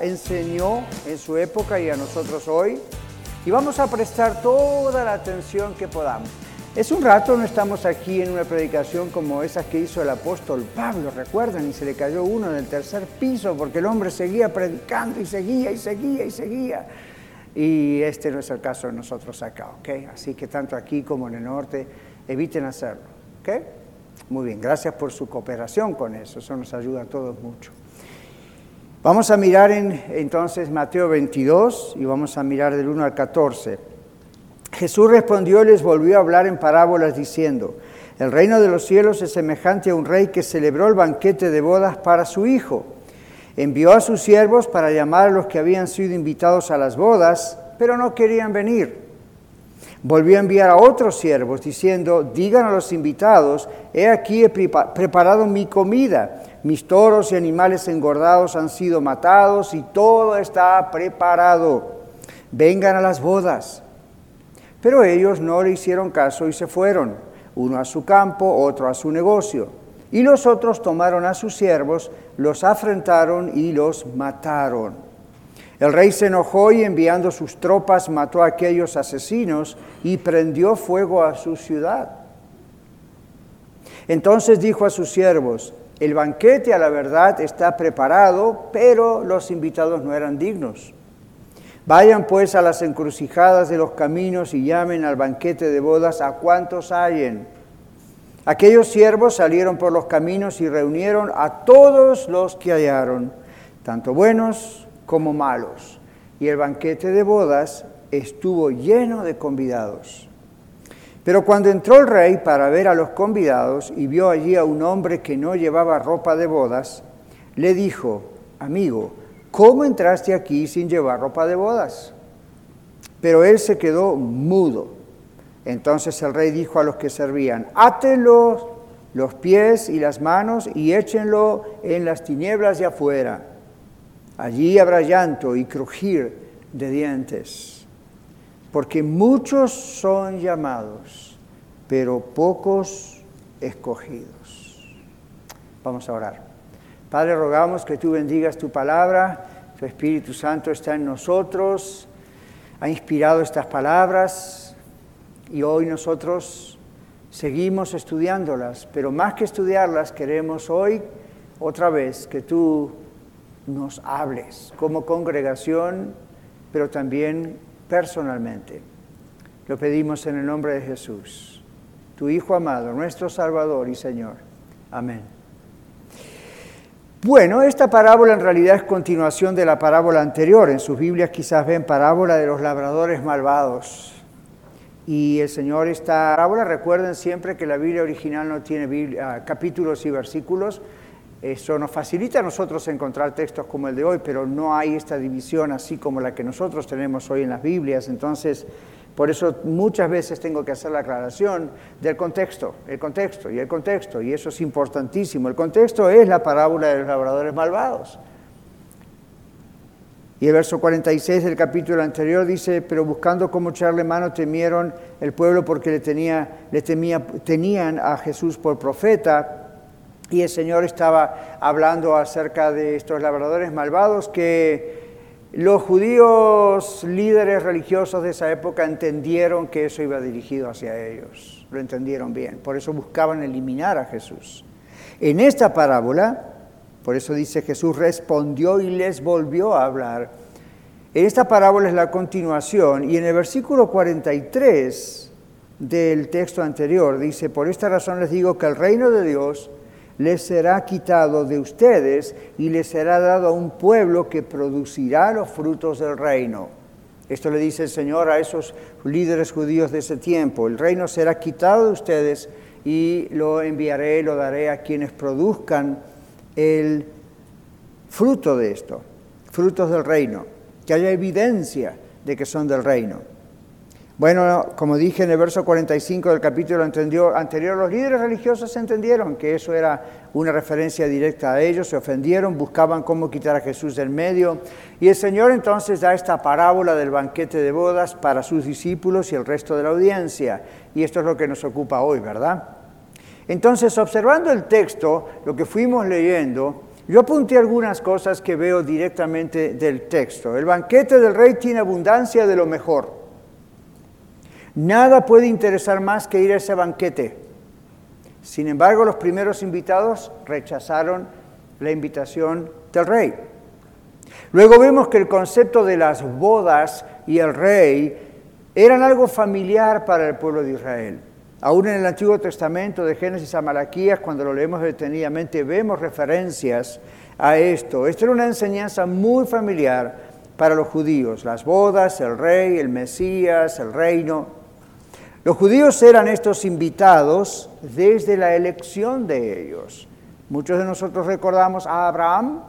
enseñó en su época y a nosotros hoy. Y vamos a prestar toda la atención que podamos. Es un rato, no estamos aquí en una predicación como esas que hizo el apóstol Pablo, recuerdan, y se le cayó uno en el tercer piso porque el hombre seguía predicando y seguía y seguía y seguía. Y este no es el caso de nosotros acá, ¿ok? Así que tanto aquí como en el norte, eviten hacerlo, ¿ok? Muy bien, gracias por su cooperación con eso, eso nos ayuda a todos mucho. Vamos a mirar en, entonces Mateo 22 y vamos a mirar del 1 al 14. Jesús respondió y les volvió a hablar en parábolas diciendo, el reino de los cielos es semejante a un rey que celebró el banquete de bodas para su hijo. Envió a sus siervos para llamar a los que habían sido invitados a las bodas, pero no querían venir. Volvió a enviar a otros siervos diciendo, digan a los invitados, he aquí he preparado mi comida mis toros y animales engordados han sido matados y todo está preparado. Vengan a las bodas. Pero ellos no le hicieron caso y se fueron, uno a su campo, otro a su negocio. Y los otros tomaron a sus siervos, los afrentaron y los mataron. El rey se enojó y enviando sus tropas mató a aquellos asesinos y prendió fuego a su ciudad. Entonces dijo a sus siervos, el banquete a la verdad está preparado, pero los invitados no eran dignos. Vayan pues a las encrucijadas de los caminos y llamen al banquete de bodas a cuantos hallen. Aquellos siervos salieron por los caminos y reunieron a todos los que hallaron, tanto buenos como malos. Y el banquete de bodas estuvo lleno de convidados. Pero cuando entró el rey para ver a los convidados y vio allí a un hombre que no llevaba ropa de bodas, le dijo, amigo, ¿cómo entraste aquí sin llevar ropa de bodas? Pero él se quedó mudo. Entonces el rey dijo a los que servían, átenlo los pies y las manos y échenlo en las tinieblas de afuera. Allí habrá llanto y crujir de dientes porque muchos son llamados, pero pocos escogidos. Vamos a orar. Padre, rogamos que tú bendigas tu palabra, tu Espíritu Santo está en nosotros, ha inspirado estas palabras y hoy nosotros seguimos estudiándolas, pero más que estudiarlas queremos hoy otra vez que tú nos hables como congregación, pero también personalmente. Lo pedimos en el nombre de Jesús, tu Hijo amado, nuestro Salvador y Señor. Amén. Bueno, esta parábola en realidad es continuación de la parábola anterior. En sus Biblias quizás ven parábola de los labradores malvados. Y el Señor, esta parábola, recuerden siempre que la Biblia original no tiene capítulos y versículos, eso nos facilita a nosotros encontrar textos como el de hoy, pero no hay esta división así como la que nosotros tenemos hoy en las Biblias. Entonces, por eso muchas veces tengo que hacer la aclaración del contexto, el contexto y el contexto, y eso es importantísimo. El contexto es la parábola de los labradores malvados. Y el verso 46 del capítulo anterior dice, pero buscando cómo echarle mano temieron el pueblo porque le, tenía, le temía, tenían a Jesús por profeta y el Señor estaba hablando acerca de estos labradores malvados que los judíos líderes religiosos de esa época entendieron que eso iba dirigido hacia ellos, lo entendieron bien, por eso buscaban eliminar a Jesús. En esta parábola, por eso dice Jesús respondió y les volvió a hablar. En esta parábola es la continuación y en el versículo 43 del texto anterior dice, por esta razón les digo que el reino de Dios les será quitado de ustedes y les será dado a un pueblo que producirá los frutos del reino. Esto le dice el Señor a esos líderes judíos de ese tiempo. El reino será quitado de ustedes y lo enviaré, lo daré a quienes produzcan el fruto de esto, frutos del reino, que haya evidencia de que son del reino. Bueno, como dije en el verso 45 del capítulo anterior, los líderes religiosos entendieron que eso era una referencia directa a ellos, se ofendieron, buscaban cómo quitar a Jesús del medio. Y el Señor entonces da esta parábola del banquete de bodas para sus discípulos y el resto de la audiencia. Y esto es lo que nos ocupa hoy, ¿verdad? Entonces, observando el texto, lo que fuimos leyendo, yo apunté algunas cosas que veo directamente del texto. El banquete del rey tiene abundancia de lo mejor. Nada puede interesar más que ir a ese banquete. Sin embargo, los primeros invitados rechazaron la invitación del rey. Luego vemos que el concepto de las bodas y el rey eran algo familiar para el pueblo de Israel. Aún en el Antiguo Testamento, de Génesis a Malaquías, cuando lo leemos detenidamente, vemos referencias a esto. Esto era una enseñanza muy familiar para los judíos, las bodas, el rey, el Mesías, el reino. Los judíos eran estos invitados desde la elección de ellos. Muchos de nosotros recordamos a Abraham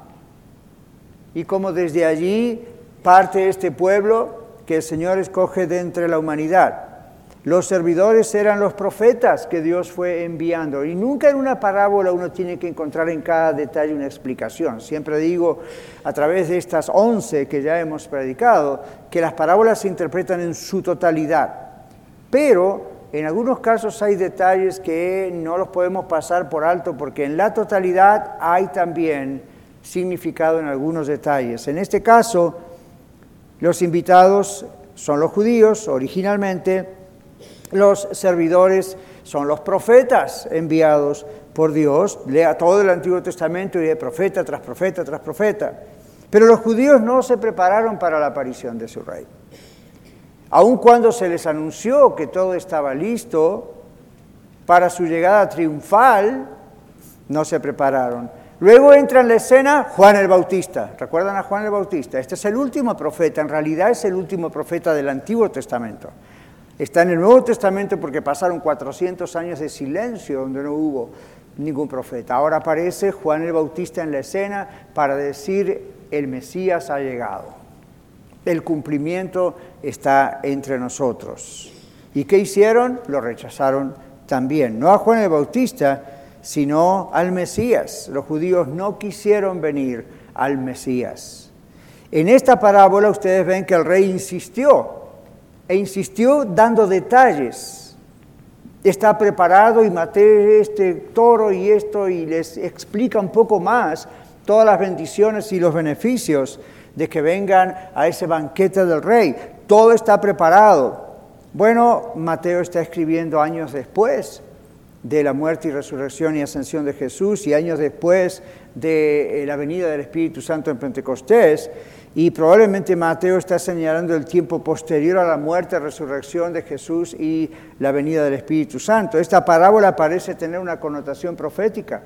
y como desde allí parte este pueblo que el Señor escoge de entre la humanidad. Los servidores eran los profetas que Dios fue enviando. Y nunca en una parábola uno tiene que encontrar en cada detalle una explicación. Siempre digo, a través de estas once que ya hemos predicado, que las parábolas se interpretan en su totalidad. Pero en algunos casos hay detalles que no los podemos pasar por alto porque en la totalidad hay también significado en algunos detalles. En este caso, los invitados son los judíos originalmente, los servidores son los profetas enviados por Dios, lea todo el Antiguo Testamento y de profeta tras profeta tras profeta. Pero los judíos no se prepararon para la aparición de su rey. Aun cuando se les anunció que todo estaba listo para su llegada triunfal, no se prepararon. Luego entra en la escena Juan el Bautista. ¿Recuerdan a Juan el Bautista? Este es el último profeta, en realidad es el último profeta del Antiguo Testamento. Está en el Nuevo Testamento porque pasaron 400 años de silencio donde no hubo ningún profeta. Ahora aparece Juan el Bautista en la escena para decir el Mesías ha llegado el cumplimiento está entre nosotros. ¿Y qué hicieron? Lo rechazaron también. No a Juan el Bautista, sino al Mesías. Los judíos no quisieron venir al Mesías. En esta parábola ustedes ven que el rey insistió, e insistió dando detalles. Está preparado y maté este toro y esto y les explica un poco más todas las bendiciones y los beneficios de que vengan a ese banquete del rey. Todo está preparado. Bueno, Mateo está escribiendo años después de la muerte y resurrección y ascensión de Jesús y años después de eh, la venida del Espíritu Santo en Pentecostés. Y probablemente Mateo está señalando el tiempo posterior a la muerte resurrección de Jesús y la venida del Espíritu Santo. Esta parábola parece tener una connotación profética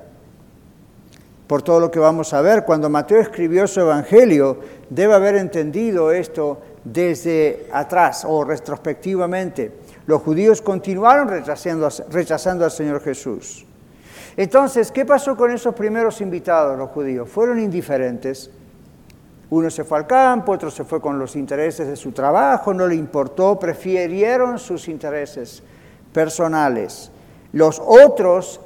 por todo lo que vamos a ver. Cuando Mateo escribió su Evangelio, debe haber entendido esto desde atrás o retrospectivamente. Los judíos continuaron rechazando, rechazando al Señor Jesús. Entonces, ¿qué pasó con esos primeros invitados, los judíos? Fueron indiferentes. Uno se fue al campo, otro se fue con los intereses de su trabajo, no le importó, prefirieron sus intereses personales. Los otros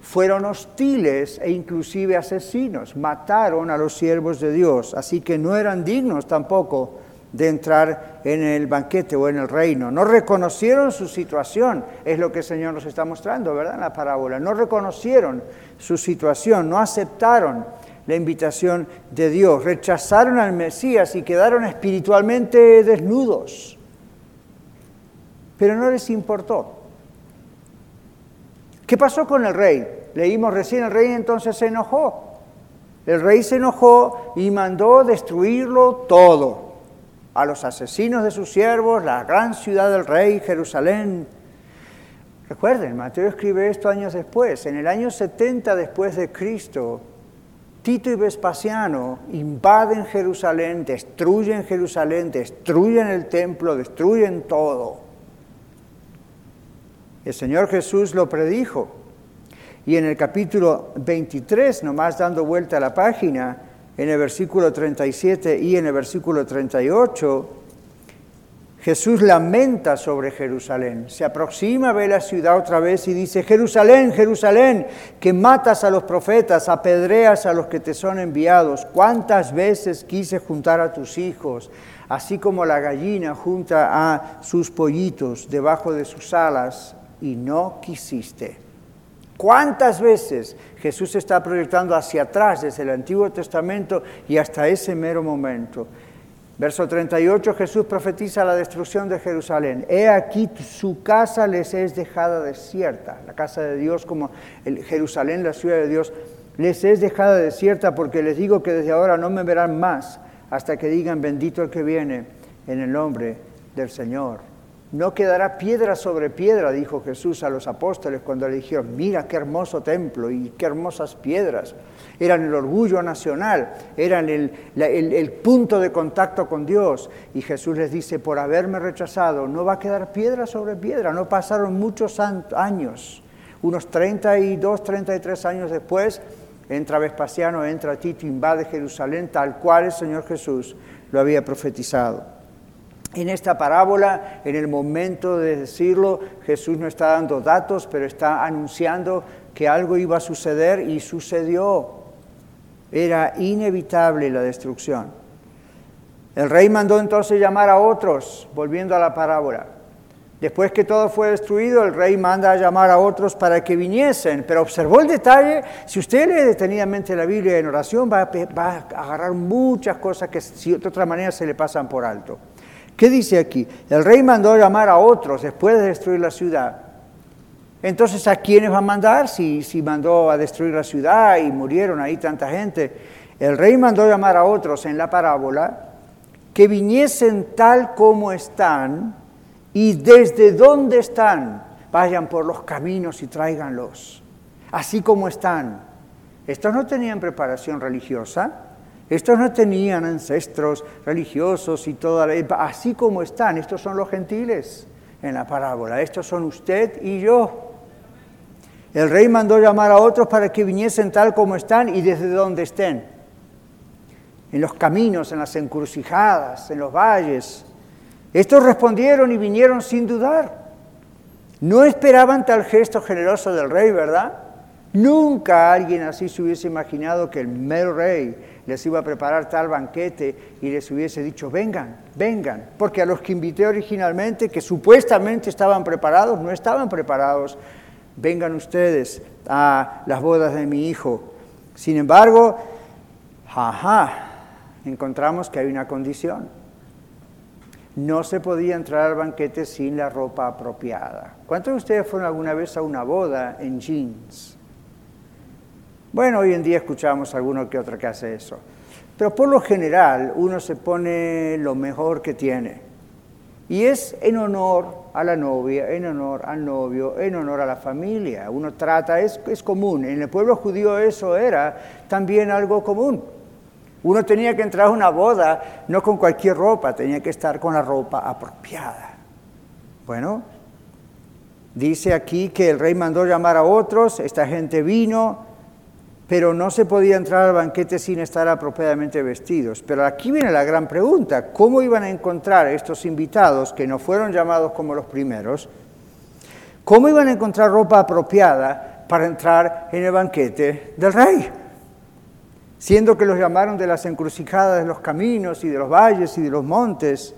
fueron hostiles e inclusive asesinos, mataron a los siervos de Dios, así que no eran dignos tampoco de entrar en el banquete o en el reino. No reconocieron su situación, es lo que el Señor nos está mostrando, ¿verdad? En la parábola. No reconocieron su situación, no aceptaron la invitación de Dios, rechazaron al Mesías y quedaron espiritualmente desnudos. Pero no les importó. ¿Qué pasó con el rey? Leímos recién, el rey entonces se enojó. El rey se enojó y mandó destruirlo todo. A los asesinos de sus siervos, la gran ciudad del rey, Jerusalén. Recuerden, Mateo escribe esto años después. En el año 70 después de Cristo, Tito y Vespasiano invaden Jerusalén, destruyen Jerusalén, destruyen el templo, destruyen todo. El Señor Jesús lo predijo. Y en el capítulo 23, nomás dando vuelta a la página, en el versículo 37 y en el versículo 38, Jesús lamenta sobre Jerusalén. Se aproxima, ve la ciudad otra vez y dice, Jerusalén, Jerusalén, que matas a los profetas, apedreas a los que te son enviados. ¿Cuántas veces quise juntar a tus hijos, así como la gallina junta a sus pollitos debajo de sus alas, y no quisiste? ¿Cuántas veces Jesús está proyectando hacia atrás desde el Antiguo Testamento y hasta ese mero momento? Verso 38, Jesús profetiza la destrucción de Jerusalén. He aquí su casa les es dejada desierta. La casa de Dios como Jerusalén, la ciudad de Dios, les es dejada desierta porque les digo que desde ahora no me verán más hasta que digan bendito el que viene en el nombre del Señor. No quedará piedra sobre piedra, dijo Jesús a los apóstoles cuando le dijeron, mira qué hermoso templo y qué hermosas piedras. Eran el orgullo nacional, eran el, el, punto de contacto con Dios. Y Jesús les dice, por haberme rechazado, no va a quedar piedra sobre piedra. No pasaron muchos años, unos 32, 33 años después, entra Vespasiano, entra Tito, invade Jerusalén, tal cual el Señor Jesús lo había profetizado. En esta parábola, en el momento de decirlo, Jesús no está dando datos, pero está anunciando que algo iba a suceder y sucedió. Era inevitable la destrucción. El rey mandó entonces llamar a otros, volviendo a la parábola. Después que todo fue destruido, el rey manda a llamar a otros para que viniesen, pero observó el detalle. Si usted lee detenidamente la Biblia en oración, va a, agarrar muchas cosas que de otra manera se le pasan por alto. ¿Qué dice aquí? El rey mandó llamar a otros después de destruir la ciudad. Entonces, ¿a quiénes va a mandar si, si mandó a destruir la ciudad y murieron ahí tanta gente? El rey mandó llamar a otros en la parábola que viniesen tal como están y desde donde están vayan por los caminos y tráiganlos, así como están. Estos no tenían preparación religiosa, estos no tenían ancestros religiosos y toda la... Así como están, estos son los gentiles en la parábola, estos son usted y yo. El rey mandó llamar a otros para que viniesen tal como están y desde donde estén. En los caminos, en las encrucijadas, en los valles. Estos respondieron y vinieron sin dudar. No esperaban tal gesto generoso del rey, ¿verdad? Nunca alguien así se hubiese imaginado que el mero rey les iba a preparar tal banquete y les hubiese dicho, vengan, vengan, porque a los que invité originalmente, que supuestamente estaban preparados, no estaban preparados, vengan ustedes a las bodas de mi hijo. Sin embargo, jaja, encontramos que hay una condición. No se podía entrar al banquete sin la ropa apropiada. ¿Cuántos de ustedes fueron alguna vez a una boda en jeans? Bueno, hoy en día escuchamos a alguno que otro que hace eso. Pero por lo general uno se pone lo mejor que tiene. Y es en honor a la novia, en honor al novio, en honor a la familia. Uno trata, es, es común. En el pueblo judío eso era también algo común. Uno tenía que entrar a una boda no con cualquier ropa, tenía que estar con la ropa apropiada. Bueno, dice aquí que el rey mandó llamar a otros, esta gente vino, pero no se podía entrar al banquete sin estar apropiadamente vestidos. Pero aquí viene la gran pregunta, ¿cómo iban a encontrar estos invitados que no fueron llamados como los primeros? ¿Cómo iban a encontrar ropa apropiada para entrar en el banquete del rey? Siendo que los llamaron de las encrucijadas de los caminos y de los valles y de los montes.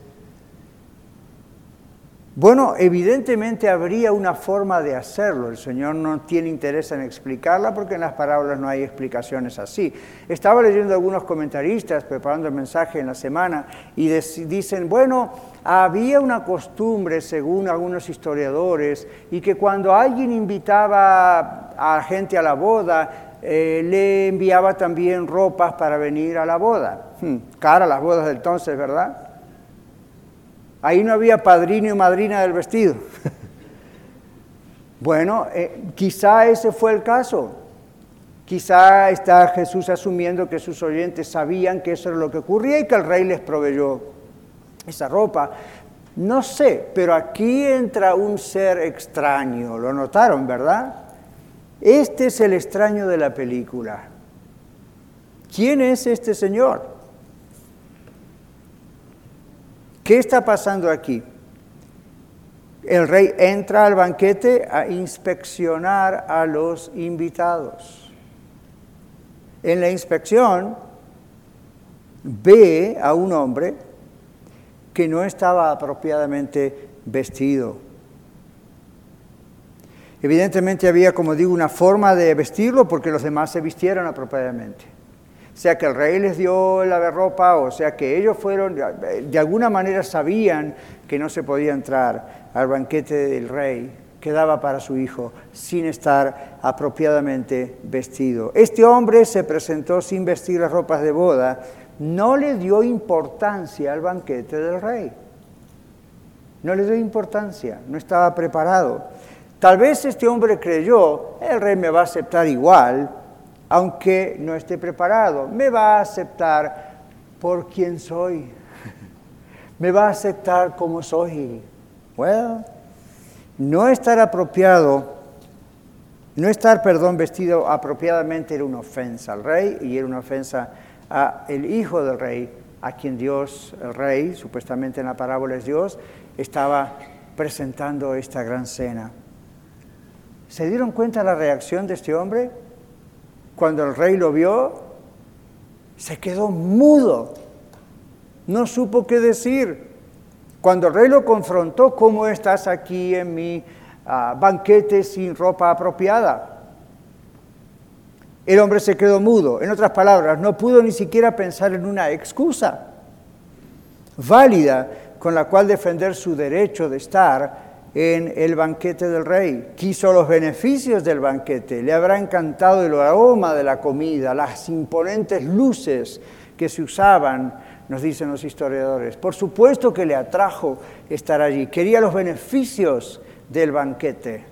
Bueno, evidentemente habría una forma de hacerlo. El Señor no tiene interés en explicarla porque en las parábolas no hay explicaciones así. Estaba leyendo algunos comentaristas preparando el mensaje en la semana y dicen, bueno, había una costumbre, según algunos historiadores, y que cuando alguien invitaba a gente a la boda, eh, le enviaba también ropas para venir a la boda. Hmm, las bodas del entonces, ¿verdad? Ahí no había padrino y madrina del vestido. bueno, eh, quizá ese fue el caso. Quizá está Jesús asumiendo que sus oyentes sabían que eso era lo que ocurría y que el rey les proveyó esa ropa. No sé, pero aquí entra un ser extraño. Lo notaron, ¿verdad? Este es el extraño de la película. ¿Quién es este señor? ¿Qué está pasando aquí? el rey entra al banquete a inspeccionar a los invitados. En la inspección ve a un hombre que no estaba apropiadamente vestido. Evidentemente había, como digo, una forma de vestirlo porque los demás se vistieron apropiadamente. Sea que el rey les dio la ropa o sea que ellos fueron, de alguna manera sabían que no se podía entrar al banquete del rey que daba para su hijo sin estar apropiadamente vestido. Este hombre se presentó sin vestir las ropas de boda, no le dio importancia al banquete del rey. No le dio importancia, no estaba preparado. Tal vez este hombre creyó, el rey me va a aceptar igual, aunque no esté preparado. Me va a aceptar por quien soy. me va a aceptar como soy. Bueno, no estar apropiado, no estar, perdón, vestido apropiadamente era una ofensa al rey y era una ofensa al hijo del rey, a quien Dios, el rey, supuestamente en la parábola es Dios, estaba presentando esta gran cena. ¿Se dieron cuenta la reacción de este hombre? Cuando el rey lo vio, se quedó mudo, no supo qué decir. Cuando el rey lo confrontó, ¿cómo estás aquí en mi ah, banquete sin ropa apropiada? El hombre se quedó mudo. En otras palabras, no pudo ni siquiera pensar en una excusa válida con la cual defender su derecho de estar en el banquete del rey. Quiso los beneficios del banquete, le habrá encantado el aroma de la comida, las imponentes luces que se usaban, nos dicen los historiadores. Por supuesto que le atrajo estar allí, quería los beneficios del banquete,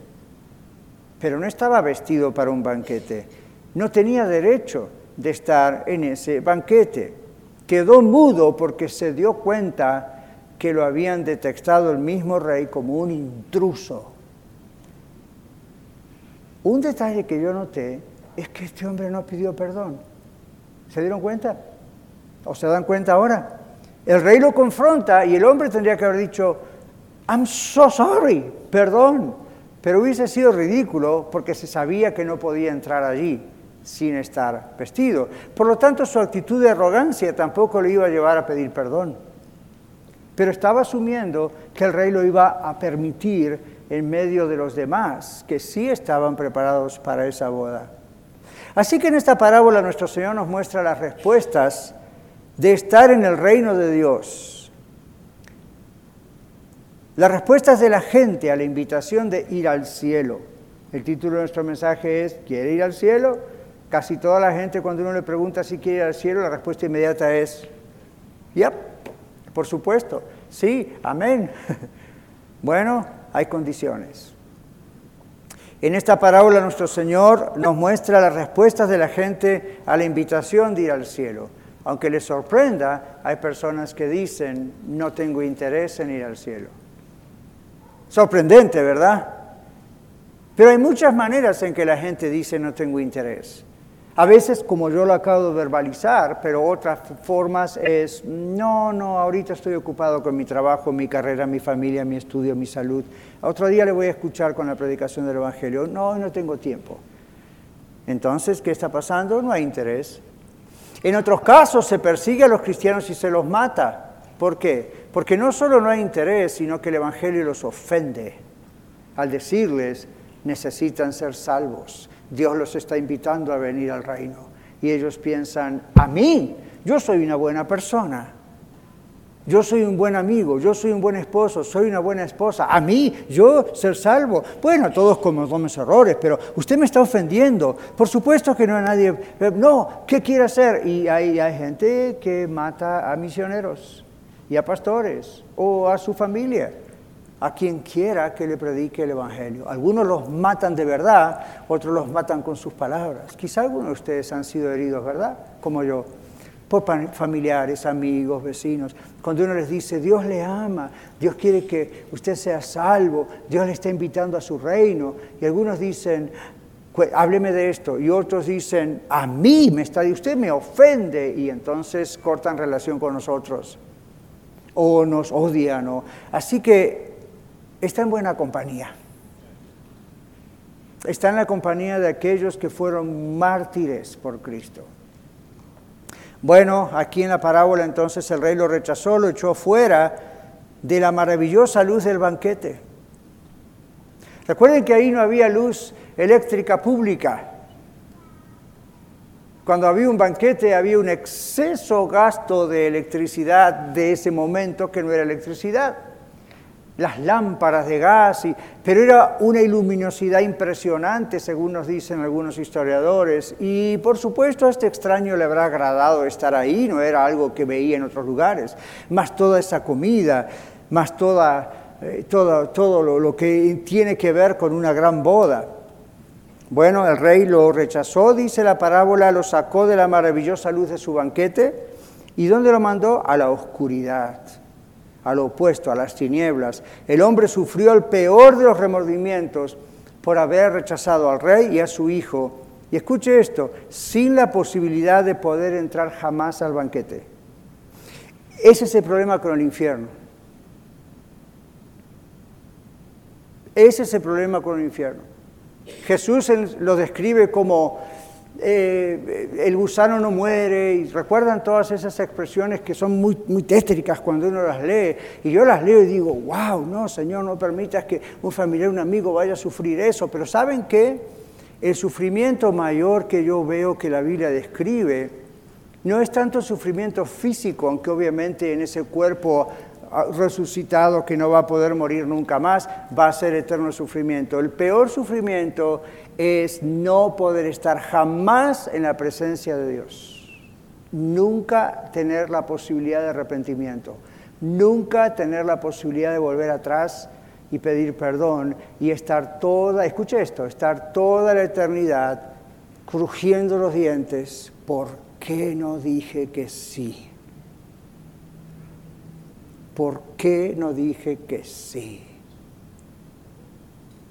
pero no estaba vestido para un banquete, no tenía derecho de estar en ese banquete. Quedó mudo porque se dio cuenta que lo habían detectado el mismo rey como un intruso. Un detalle que yo noté es que este hombre no pidió perdón. ¿Se dieron cuenta? ¿O se dan cuenta ahora? El rey lo confronta y el hombre tendría que haber dicho, I'm so sorry, perdón. Pero hubiese sido ridículo porque se sabía que no podía entrar allí sin estar vestido. Por lo tanto, su actitud de arrogancia tampoco le iba a llevar a pedir perdón pero estaba asumiendo que el rey lo iba a permitir en medio de los demás, que sí estaban preparados para esa boda. Así que en esta parábola nuestro Señor nos muestra las respuestas de estar en el reino de Dios. Las respuestas de la gente a la invitación de ir al cielo. El título de nuestro mensaje es, ¿quiere ir al cielo? Casi toda la gente cuando uno le pregunta si quiere ir al cielo, la respuesta inmediata es, yep, por supuesto, sí, amén. Bueno, hay condiciones. En esta parábola nuestro Señor nos muestra las respuestas de la gente a la invitación de ir al cielo. Aunque les sorprenda, hay personas que dicen, no tengo interés en ir al cielo. Sorprendente, ¿verdad? Pero hay muchas maneras en que la gente dice, no tengo interés. A veces, como yo lo acabo de verbalizar, pero otras formas es, no, no, ahorita estoy ocupado con mi trabajo, mi carrera, mi familia, mi estudio, mi salud. Otro día le voy a escuchar con la predicación del Evangelio. No, no tengo tiempo. Entonces, ¿qué está pasando? No hay interés. En otros casos se persigue a los cristianos y se los mata. ¿Por qué? Porque no solo no hay interés, sino que el Evangelio los ofende al decirles necesitan ser salvos Dios los está invitando a venir al reino. Y ellos piensan, a mí, yo soy una buena persona. Yo soy un buen amigo, yo soy un buen esposo, soy una buena esposa. A mí, yo ser salvo. Bueno, todos cometemos errores, pero usted me está ofendiendo. Por supuesto que no hay nadie. No, ¿qué quiere hacer? Y hay, hay gente que mata a misioneros y a pastores o a su familia a quien quiera que le predique el Evangelio. Algunos los matan de verdad, otros los matan con sus palabras. Quizá algunos de ustedes han sido heridos, ¿verdad? Como yo, por familiares, amigos, vecinos. Cuando uno les dice, Dios le ama, Dios quiere que usted sea salvo, Dios le está invitando a su reino. Y algunos dicen, hábleme de esto. Y otros dicen, a mí me está, usted me ofende. Y entonces cortan relación con nosotros. O nos odian. Así que está en buena compañía. Está en la compañía de aquellos que fueron mártires por Cristo. Bueno, aquí en la parábola entonces el rey lo rechazó, lo echó fuera de la maravillosa luz del banquete. Recuerden que ahí no había luz eléctrica pública. Cuando había un banquete había un exceso gasto de electricidad de ese momento que no era electricidad. Las lámparas de gas, y, pero era una luminosidad impresionante, según nos dicen algunos historiadores. Y por supuesto a este extraño le habrá agradado estar ahí, no era algo que veía en otros lugares. Más toda esa comida, más toda eh, todo, todo lo, lo que tiene que ver con una gran boda. Bueno, el rey lo rechazó, dice la parábola, lo sacó de la maravillosa luz de su banquete. ¿Y dónde lo mandó? A la oscuridad, al opuesto, a las tinieblas. El hombre sufrió el peor de los remordimientos por haber rechazado al rey y a su hijo. Y escuche esto, sin la posibilidad de poder entrar jamás al banquete. Ese es el problema con el infierno. Ese es el problema con el infierno. Jesús lo describe como eh, el gusano no muere, y recuerdan todas esas expresiones que son muy, muy tétricas cuando uno las lee, y yo las leo y digo, wow, no, Señor, no permitas que un familiar, un amigo vaya a sufrir eso, pero ¿saben qué? El sufrimiento mayor que yo veo que la Biblia describe no es tanto sufrimiento físico, aunque obviamente en ese cuerpo resucitado que no va a poder morir nunca más, va a ser eterno sufrimiento. El peor sufrimiento es no poder estar jamás en la presencia de Dios. Nunca tener la posibilidad de arrepentimiento. Nunca tener la posibilidad de volver atrás y pedir perdón y estar toda, escuche esto, estar toda la eternidad crujiendo los dientes. ¿Por qué no dije que sí? ¿Por qué no dije que sí?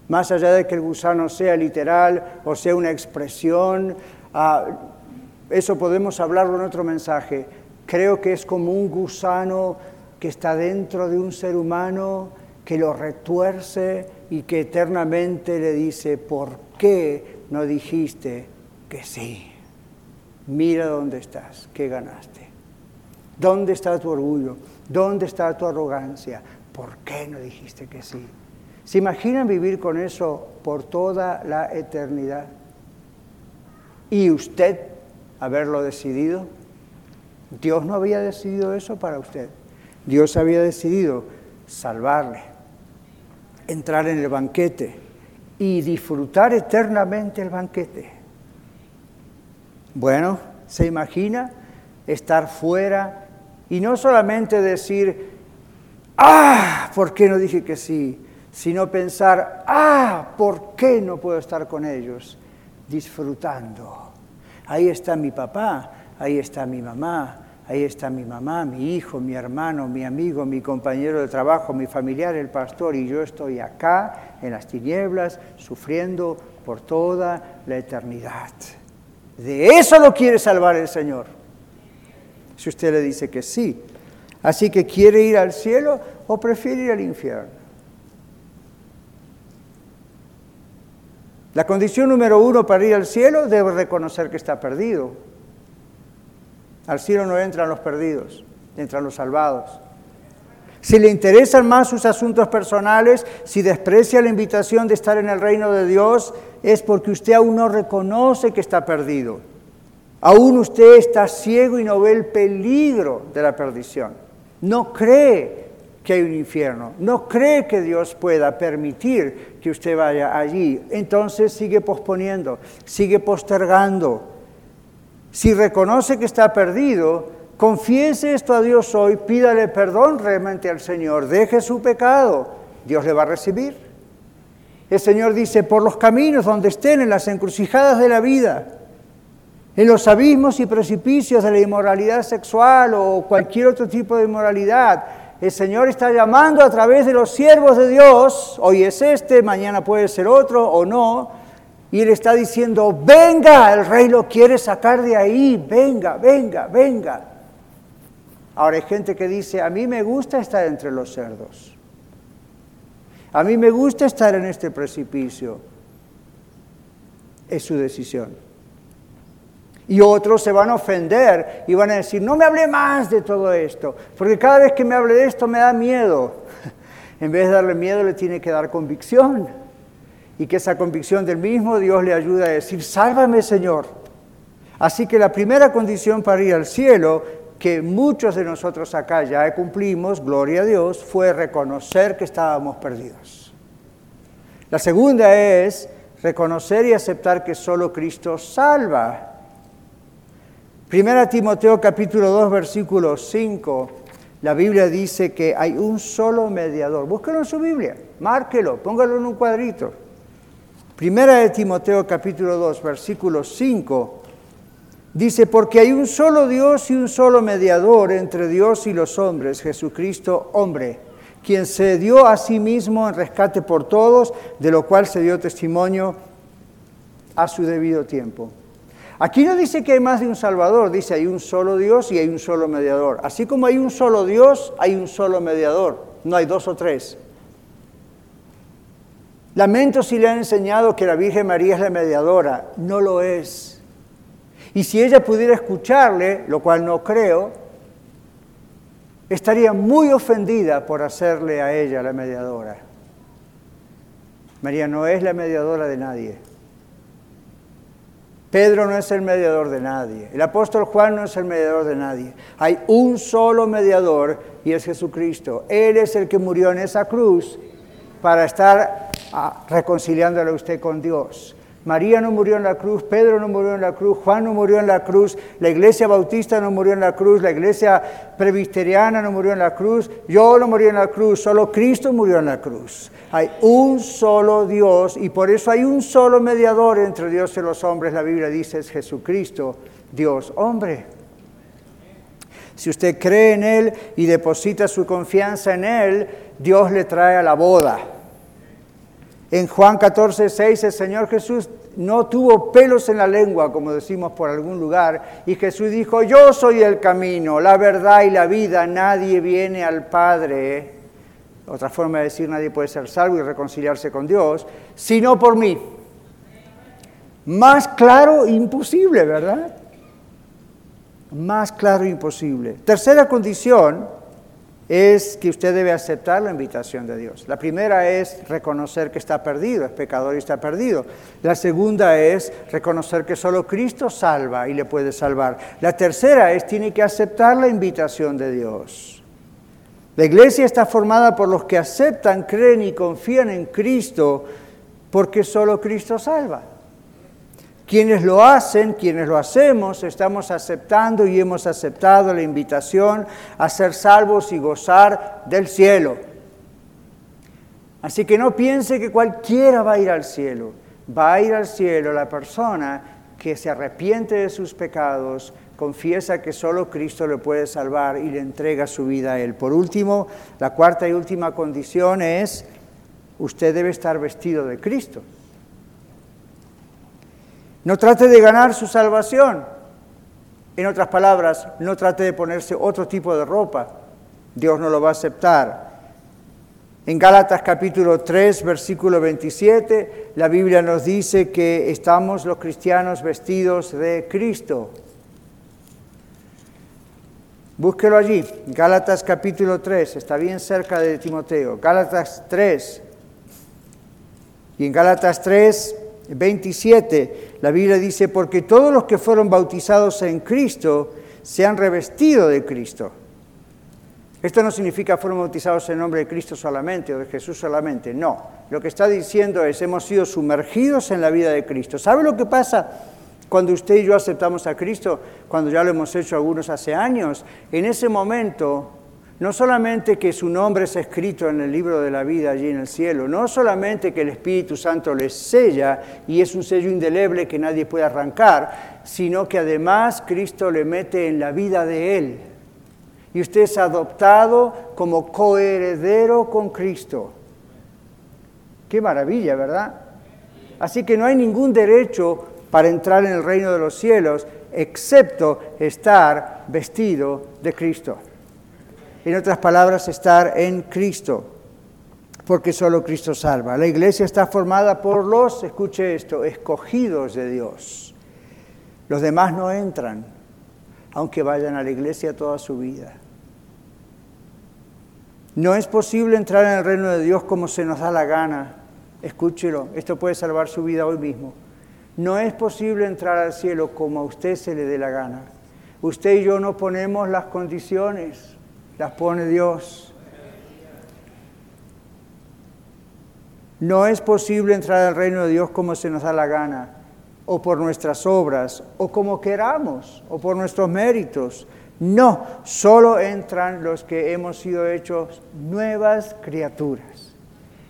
Más allá de que el gusano sea literal o sea una expresión, ah, eso podemos hablarlo en otro mensaje. Creo que es como un gusano que está dentro de un ser humano que lo retuerce y que eternamente le dice, ¿por qué no dijiste que sí? Mira dónde estás, ¿qué ganaste? ¿Dónde está tu orgullo? ¿Dónde está tu arrogancia? ¿Por qué no dijiste que sí? ¿Se imaginan vivir con eso por toda la eternidad? ¿Y usted haberlo decidido? Dios no había decidido eso para usted. Dios había decidido salvarle, entrar en el banquete y disfrutar eternamente el banquete. Bueno, ¿se imagina estar fuera y no solamente decir, ah, ¿por qué no dije que sí? Sino pensar, ah, ¿por qué no puedo estar con ellos? Disfrutando. Ahí está mi papá, ahí está mi mamá, ahí está mi mamá, mi hijo, mi hermano, mi amigo, mi compañero de trabajo, mi familiar, el pastor, y yo estoy acá en las tinieblas, sufriendo por toda la eternidad. De eso lo quiere salvar el Señor si usted le dice que sí. Así que quiere ir al cielo o prefiere ir al infierno. La condición número uno para ir al cielo debe reconocer que está perdido. Al cielo no entran los perdidos, entran los salvados. Si le interesan más sus asuntos personales, si desprecia la invitación de estar en el reino de Dios, es porque usted aún no reconoce que está perdido. Aún usted está ciego y no ve el peligro de la perdición. No cree que hay un infierno. No cree que Dios pueda permitir que usted vaya allí. Entonces sigue posponiendo, sigue postergando. Si reconoce que está perdido, confiese esto a Dios hoy, pídale perdón realmente al Señor, deje su pecado. Dios le va a recibir. El Señor dice, por los caminos donde estén, en las encrucijadas de la vida, en los abismos y precipicios de la inmoralidad sexual o cualquier otro tipo de inmoralidad. El Señor está llamando a través de los siervos de Dios, hoy es este, mañana puede ser otro o no, y Él está diciendo, venga, el rey lo quiere sacar de ahí, venga, venga, venga. Ahora hay gente que dice, a mí me gusta estar entre los cerdos. A mí me gusta estar en este precipicio. Es su decisión. Y otros se van a ofender y van a decir, no me hable más de todo esto, porque cada vez que me hable de esto me da miedo. En vez de darle miedo, le tiene que dar convicción. Y que esa convicción del mismo Dios le ayude a decir, sálvame Señor. Así que la primera condición para ir al cielo, que muchos de nosotros acá ya cumplimos, gloria a Dios, fue reconocer que estábamos perdidos. La segunda es reconocer y aceptar que solo Cristo salva. Primera Timoteo capítulo 2 versículo 5 la Biblia dice que hay un solo mediador. Búsquelo en su Biblia, márquelo, póngalo en un cuadrito. Primera de Timoteo capítulo 2, versículo 5, dice, porque hay un solo Dios y un solo mediador entre Dios y los hombres, Jesucristo hombre, quien se dio a sí mismo en rescate por todos, de lo cual se dio testimonio a su debido tiempo. Aquí no dice que hay más de un Salvador, dice hay un solo Dios y hay un solo mediador. Así como hay un solo Dios, hay un solo mediador, no hay dos o tres. Lamento si le han enseñado que la Virgen María es la mediadora, no lo es. Y si ella pudiera escucharle, lo cual no creo, estaría muy ofendida por hacerle a ella la mediadora. María no es la mediadora de nadie. Pedro no es el mediador de nadie. El apóstol Juan no es el mediador de nadie. Hay un solo mediador y es Jesucristo. Él es el que murió en esa cruz para estar ah, reconciliándole a usted con Dios. María no murió en la cruz, Pedro no murió en la cruz, Juan no murió en la cruz, la iglesia bautista no murió en la cruz, la iglesia presbiteriana no murió en la cruz, yo no morí en la cruz, solo Cristo murió en la cruz. Hay un solo Dios y por eso hay un solo mediador entre Dios y los hombres. La Biblia dice es Jesucristo, Dios hombre. Si usted cree en Él y deposita su confianza en Él, Dios le trae a la boda. En Juan 14, 6 el Señor Jesús no tuvo pelos en la lengua, como decimos por algún lugar, y Jesús dijo, yo soy el camino, la verdad y la vida, nadie viene al Padre otra forma de decir nadie puede ser salvo y reconciliarse con Dios, sino por mí. Más claro, imposible, ¿verdad? Más claro, imposible. Tercera condición es que usted debe aceptar la invitación de Dios. La primera es reconocer que está perdido, es pecador y está perdido. La segunda es reconocer que solo Cristo salva y le puede salvar. La tercera es tiene que aceptar la invitación de Dios. La iglesia está formada por los que aceptan, creen y confían en Cristo porque solo Cristo salva. Quienes lo hacen, quienes lo hacemos, estamos aceptando y hemos aceptado la invitación a ser salvos y gozar del cielo. Así que no piense que cualquiera va a ir al cielo. Va a ir al cielo la persona que se arrepiente de sus pecados, confiesa que solo Cristo le puede salvar y le entrega su vida a Él. Por último, la cuarta y última condición es, usted debe estar vestido de Cristo. No trate de ganar su salvación. En otras palabras, no trate de ponerse otro tipo de ropa. Dios no lo va a aceptar. En Gálatas capítulo 3, versículo 27, la Biblia nos dice que estamos los cristianos vestidos de Cristo. Búsquelo allí, Gálatas capítulo 3, está bien cerca de Timoteo. Gálatas 3. Y en Gálatas 3, 27, la Biblia dice, porque todos los que fueron bautizados en Cristo se han revestido de Cristo. Esto no significa fueron bautizados en nombre de Cristo solamente o de Jesús solamente, no. Lo que está diciendo es, hemos sido sumergidos en la vida de Cristo. ¿Sabe lo que pasa? Cuando usted y yo aceptamos a Cristo, cuando ya lo hemos hecho algunos hace años, en ese momento, no solamente que su nombre es escrito en el libro de la vida allí en el cielo, no solamente que el Espíritu Santo le sella y es un sello indeleble que nadie puede arrancar, sino que además Cristo le mete en la vida de Él. Y usted es adoptado como coheredero con Cristo. Qué maravilla, ¿verdad? Así que no hay ningún derecho para entrar en el reino de los cielos, excepto estar vestido de Cristo. En otras palabras, estar en Cristo. porque solo Cristo salva. La iglesia está formada por los, escuche esto, escogidos de Dios. Los demás no entran, aunque vayan a la iglesia toda su vida. No es posible entrar en el reino de Dios como se nos da la gana. Escúchelo, esto puede salvar su vida hoy mismo. No es posible entrar al cielo como a usted se le dé la gana. Usted y yo no ponemos las condiciones, las pone Dios. No es posible entrar al reino de Dios como se nos da la gana, o por nuestras obras, o como queramos, o por nuestros méritos. No, solo entran los que hemos sido hechos nuevas criaturas.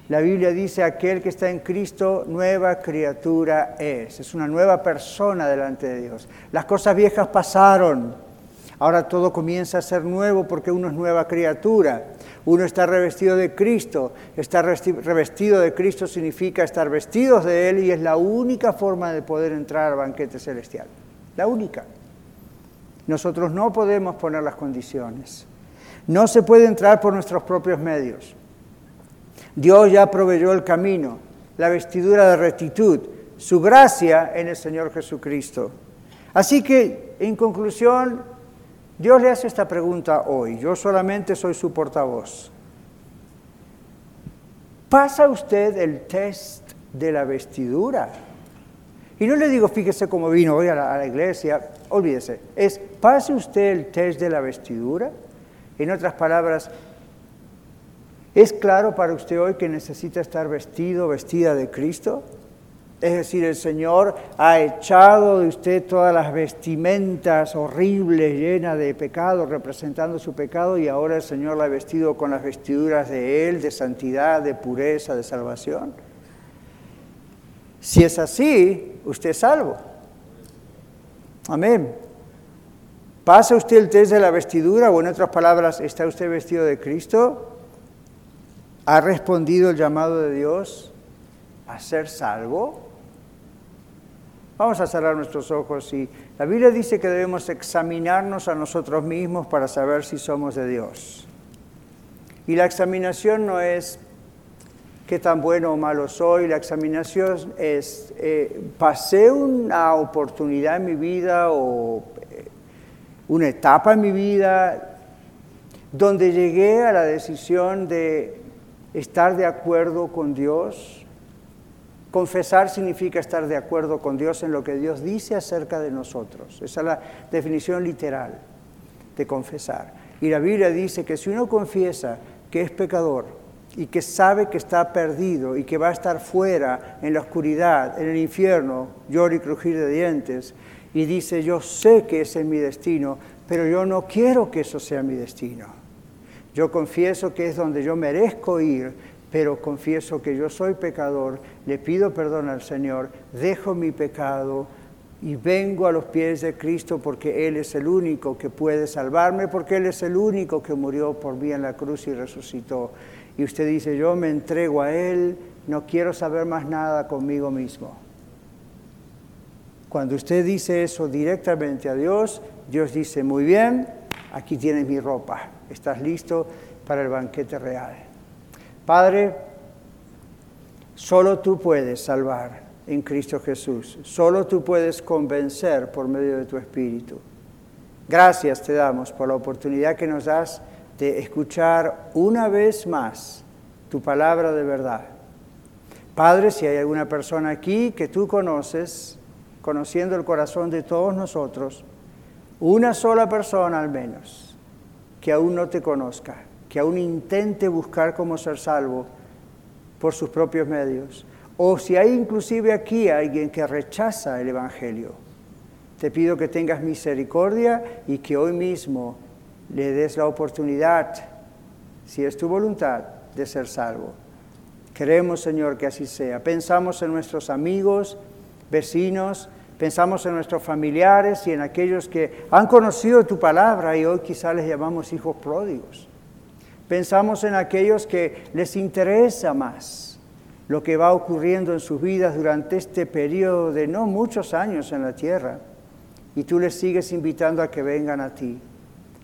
La Biblia dice, aquel que está en Cristo, nueva criatura es. Es una nueva persona delante de Dios. Las cosas viejas pasaron. Ahora todo comienza a ser nuevo porque uno es nueva criatura. Uno está revestido de Cristo. Estar revestido de Cristo significa estar vestidos de Él y es la única forma de poder entrar al banquete celestial. La única. Nosotros no podemos poner las condiciones. No se puede entrar por nuestros propios medios. Dios ya proveyó el camino, la vestidura de rectitud, su gracia en el Señor Jesucristo. Así que, en conclusión, Dios le hace esta pregunta hoy. Yo solamente soy su portavoz. ¿Pasa usted el test de la vestidura? Y no le digo, fíjese cómo vino hoy a la, iglesia, olvídese. Es, pase usted el test de la vestidura. En otras palabras, ¿es claro para usted hoy que necesita estar vestido, vestida de Cristo? Es decir, el Señor ha echado de usted todas las vestimentas horribles, llenas de pecado, representando su pecado, y ahora el Señor la ha vestido con las vestiduras de Él, de santidad, de pureza, de salvación. Si es así, usted es salvo. Amén. ¿Pasa usted el test de la vestidura o en otras palabras, está usted vestido de Cristo? ¿Ha respondido el llamado de Dios a ser salvo? Vamos a cerrar nuestros ojos y la Biblia dice que debemos examinarnos a nosotros mismos para saber si somos de Dios. Y la examinación no es qué tan bueno o malo soy. La examinación es, eh, pasé una oportunidad en mi vida o eh, una etapa en mi vida donde llegué a la decisión de estar de acuerdo con Dios. Confesar significa estar de acuerdo con Dios en lo que Dios dice acerca de nosotros. Esa es la definición literal de confesar. Y la Biblia dice que si uno confiesa que es pecador, y que sabe que está perdido y que va a estar fuera en la oscuridad, en el infierno, llorar y crujir de dientes, y dice, yo sé que ese es mi destino, pero yo no quiero que eso sea mi destino. Yo confieso que es donde yo merezco ir, pero confieso que yo soy pecador, le pido perdón al Señor, dejo mi pecado y vengo a los pies de Cristo porque Él es el único que puede salvarme, porque Él es el único que murió por mí en la cruz y resucitó y usted dice, yo me entrego a Él, no quiero saber más nada conmigo mismo. Cuando usted dice eso directamente a Dios, Dios dice, muy bien, aquí tienes mi ropa, estás listo para el banquete real. Padre, solo tú puedes salvar en Cristo Jesús, solo tú puedes convencer por medio de tu Espíritu. Gracias te damos por la oportunidad que nos das de escuchar una vez más tu palabra de verdad. Padre, si hay alguna persona aquí que tú conoces, conociendo el corazón de todos nosotros, una sola persona al menos, que aún no te conozca, que aún intente buscar cómo ser salvo por sus propios medios, o si hay inclusive aquí alguien que rechaza el Evangelio, te pido que tengas misericordia y que hoy mismo le des la oportunidad, si es tu voluntad, de ser salvo. Queremos, Señor, que así sea. Pensamos en nuestros amigos, vecinos, pensamos en nuestros familiares y en aquellos que han conocido tu palabra y hoy quizá les llamamos hijos pródigos. Pensamos en aquellos que les interesa más lo que va ocurriendo en sus vidas durante este periodo de no muchos años en la tierra y tú les sigues invitando a que vengan a ti.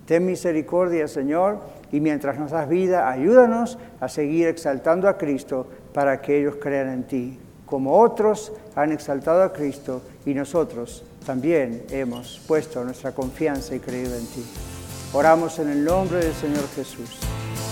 Ten misericordia, Señor, y mientras nos das vida, ayúdanos a seguir exaltando a Cristo para que ellos crean en ti, como otros han exaltado a Cristo y nosotros también hemos puesto nuestra confianza y creído en ti. Oramos en el nombre del Señor Jesús.